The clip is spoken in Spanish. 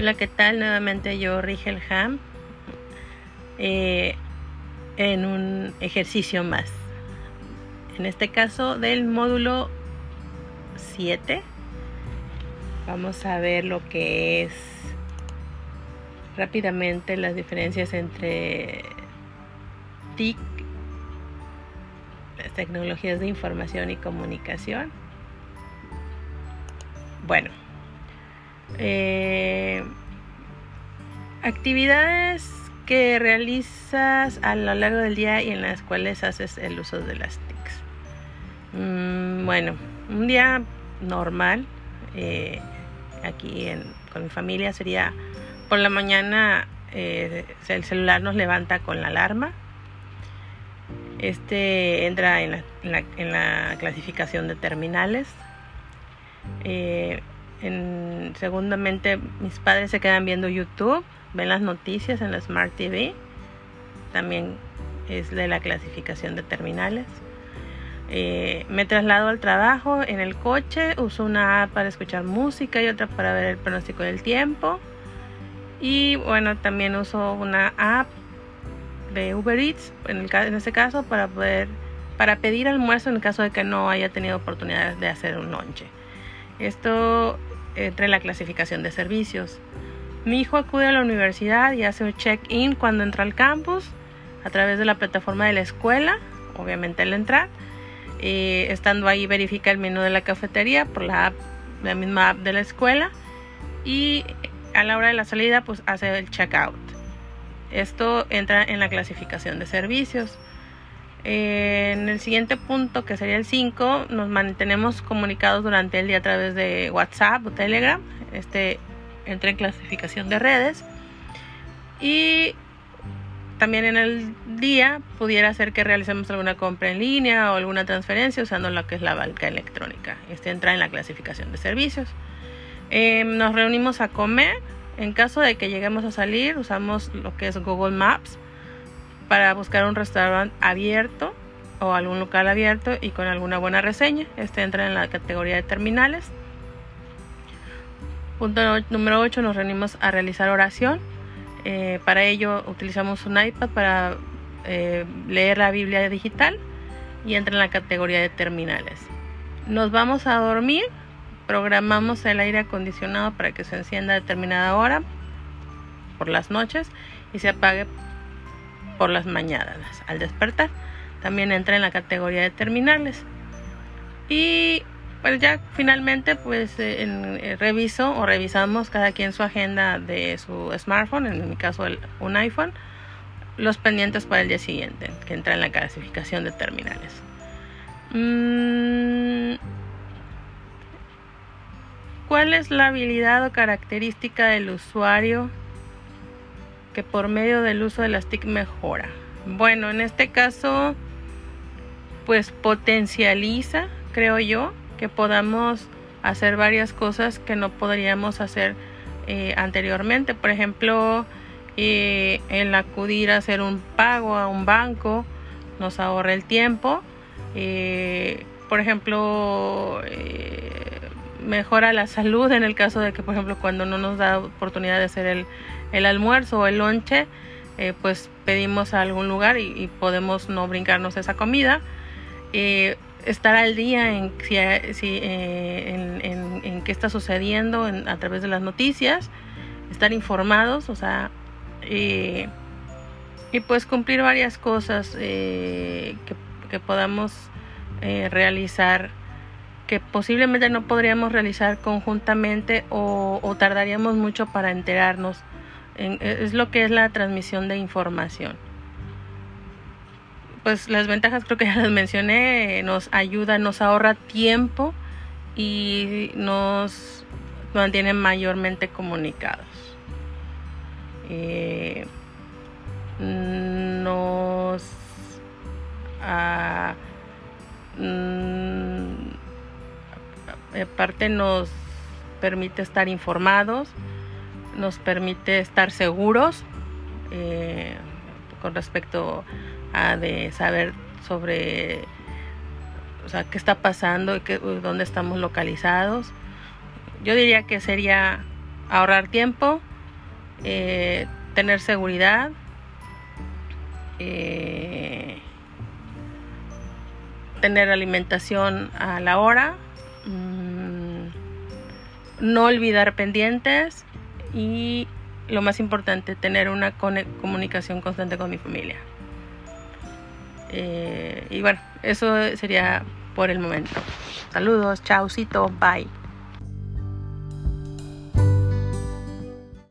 Hola, ¿qué tal? Nuevamente yo, Rigel Ham, eh, en un ejercicio más. En este caso del módulo 7, vamos a ver lo que es rápidamente las diferencias entre TIC, las tecnologías de información y comunicación. Bueno, eh, actividades que realizas a lo largo del día y en las cuales haces el uso de las TICs. Mm, bueno, un día normal eh, aquí con mi familia sería por la mañana eh, el celular nos levanta con la alarma. Este entra en la, clasificación de terminales. Eh, en, segundamente, mis padres se quedan viendo YouTube, ven las noticias en la Smart TV. También es de la clasificación de terminales. Eh, me traslado al trabajo en el coche, uso una app para escuchar música y otra para ver el pronóstico del tiempo. Y bueno, también uso una app de Uber Eats, en, el, caso, para poder para pedir almuerzo en caso de que no haya tenido oportunidad de hacer un lonche. Esto entra en la clasificación de servicios. Mi hijo acude a la universidad y hace un check-in cuando entra al campus a través de la plataforma de la escuela, obviamente al entrar. Eh, estando ahí verifica el menú de la cafetería por la, la misma app de la escuela y a la hora de la salida pues hace el checkout. Esto entra en la clasificación de servicios. En el siguiente punto, que sería el 5, nos mantenemos comunicados durante el día a través de WhatsApp o Telegram. Este entra en clasificación de redes. Y también en el día pudiera ser que realicemos alguna compra en línea o alguna transferencia usando lo que es la banca electrónica. Este entra en la clasificación de servicios. Em, nos reunimos a comer. En caso de que lleguemos a salir, usamos lo que es Google Maps para buscar un restaurante abierto o algún local abierto y con alguna buena reseña. Este entra en la categoría de terminales. Punto número 8, nos reunimos a realizar oración. Eh, para ello utilizamos un iPad para eh, leer la Biblia digital y entra en la categoría de terminales. Nos vamos a dormir programamos el aire acondicionado para que se encienda a determinada hora por las noches y se apague por las mañanas al despertar. También entra en la categoría de terminales. Y pues ya finalmente pues eh, eh, reviso o revisamos cada quien su agenda de su smartphone, en mi caso un iPhone, los pendientes para el día siguiente, que entra en la clasificación de terminales. Mm, ¿Cuál es la habilidad o característica del usuario que por medio del uso de las TIC mejora? Bueno, en este caso, pues potencializa, creo yo, que podamos hacer varias cosas que no podríamos hacer eh, anteriormente. Por ejemplo, eh, el acudir a hacer un pago a un banco nos ahorra el tiempo. Eh, por ejemplo, mejora la salud en el caso de que, por ejemplo, cuando no nos da oportunidad de hacer el, el almuerzo o el lonche, eh, pues pedimos a algún lugar y, podemos no brincarnos esa comida. Eh, estar al día en, si, eh, en, en, qué está sucediendo a través de las noticias, estar informados, o sea, y pues cumplir varias cosas que, que, podamos realizar que posiblemente no podríamos realizar conjuntamente o, tardaríamos mucho para enterarnos. es lo que es la transmisión de información. Pues las ventajas creo que ya las mencioné, nos ayuda, nos ahorra tiempo y nos mantiene mayormente comunicados. Eh, nos ah, aparte nos permite estar informados, nos permite estar seguros eh, con respecto a de saber sobre o sea, qué está pasando y qué, dónde estamos localizados. Yo diría que sería ahorrar tiempo, eh, tener seguridad, eh, tener alimentación a la hora, mm, no olvidar pendientes y lo más importante, tener una comunicación constante con mi familia. Eh, y bueno, eso sería por el momento. Saludos, chaucito, bye.